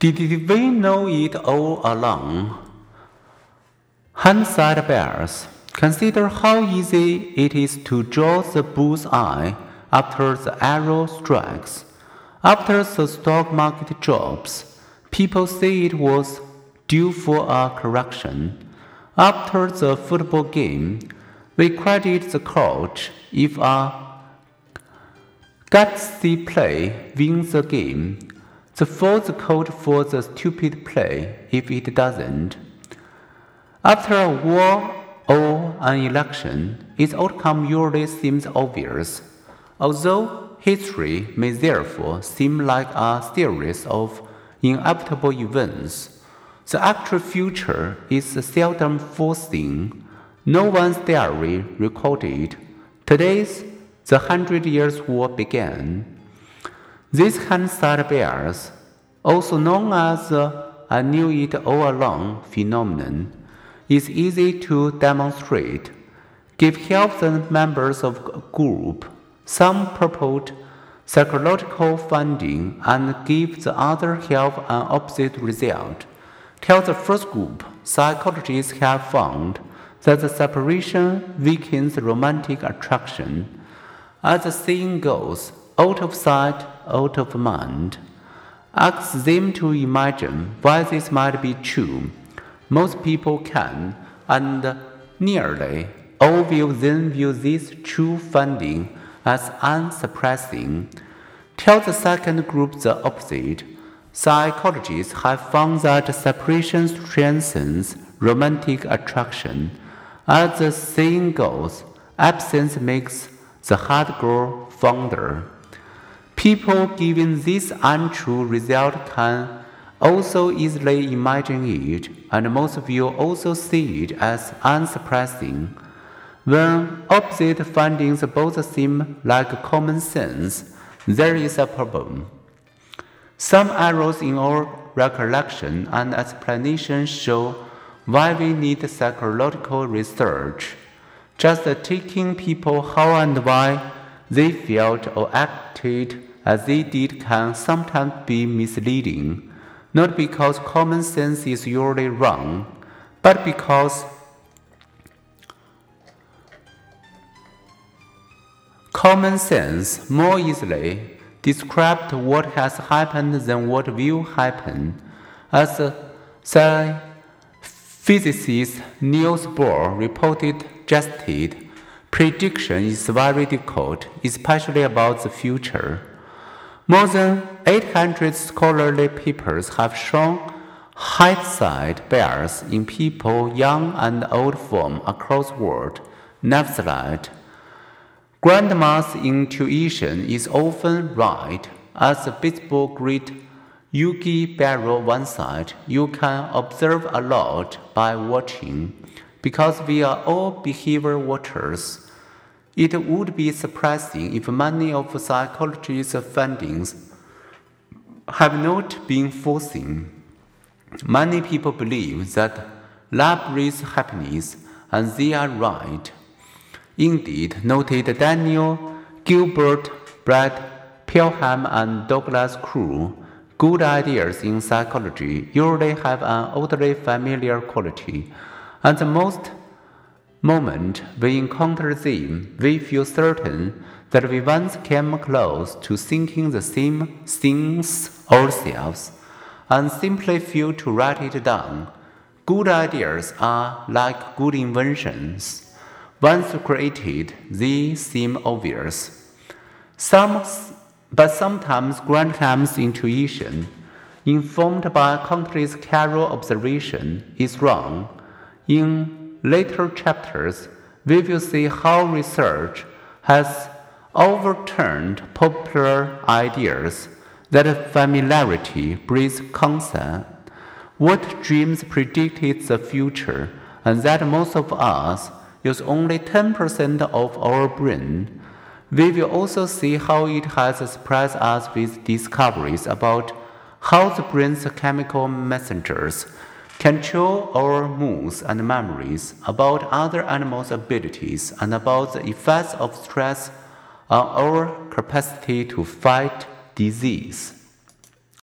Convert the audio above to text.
Did we know it all along? Hindsight bias. Consider how easy it is to draw the bull's eye after the arrow strikes. After the stock market drops, people say it was due for a correction. After the football game, we credit the coach if a gutsy play wins the game. The fault coach for the stupid play if it doesn't. After a war or an election, its outcome usually seems obvious, although history may therefore seem like a series of inevitable events. The actual future is seldom foreseen. No one's diary recorded. Today's the Hundred Years' War began. This hindsight bias, also known as the I knew it all along phenomenon, is easy to demonstrate. Give help the members of a group some purport psychological funding and give the other help an opposite result. Tell the first group psychologists have found that the separation weakens romantic attraction. As the saying goes, out of sight, out of mind. Ask them to imagine why this might be true. Most people can, and nearly all will then view this true finding as unsurprising. Tell the second group the opposite. Psychologists have found that separation strengthens romantic attraction. As the saying goes, absence makes the heart grow fonder. People given this untrue result can also easily imagine it, and most will also see it as unsurprising. When opposite findings both seem like common sense, there is a problem. Some errors in our recollection and explanation show why we need psychological research. Just taking people how and why they felt or acted as they did can sometimes be misleading, not because common sense is usually wrong, but because common sense more easily described what has happened than what will happen. As physicist Niels Bohr reported just prediction is very difficult, especially about the future. More than 800 scholarly papers have shown hindsight bias in people young and old from across the world. Nevertheless, grandma's intuition is often right. As the baseball great Yogi Berra once said, you can observe a lot by watching. Because we are all behavior watchers, it would be surprising if many of psychology's findings have not been foreseen. Many people believe that love brings happiness, and they are right. Indeed, noted Daniel Gilbert, Brett Pelham, and Douglas Krull, good ideas in psychology usually have an oddly familiar quality and the most moment we encounter them, we feel certain that we once came close to thinking the same things ourselves, and simply feel to write it down. Good ideas are like good inventions. Once created, they seem obvious. Some, but sometimes Granham's intuition, informed by countless careful observation, is wrong in later chapters, we will see how research has overturned popular ideas that familiarity breeds concept, what dreams predicted the future, and that most of us use only 10% of our brain. We will also see how it has surprised us with discoveries about how the brain's chemical messengers Control our moods and memories about other animals' abilities and about the effects of stress on our capacity to fight disease.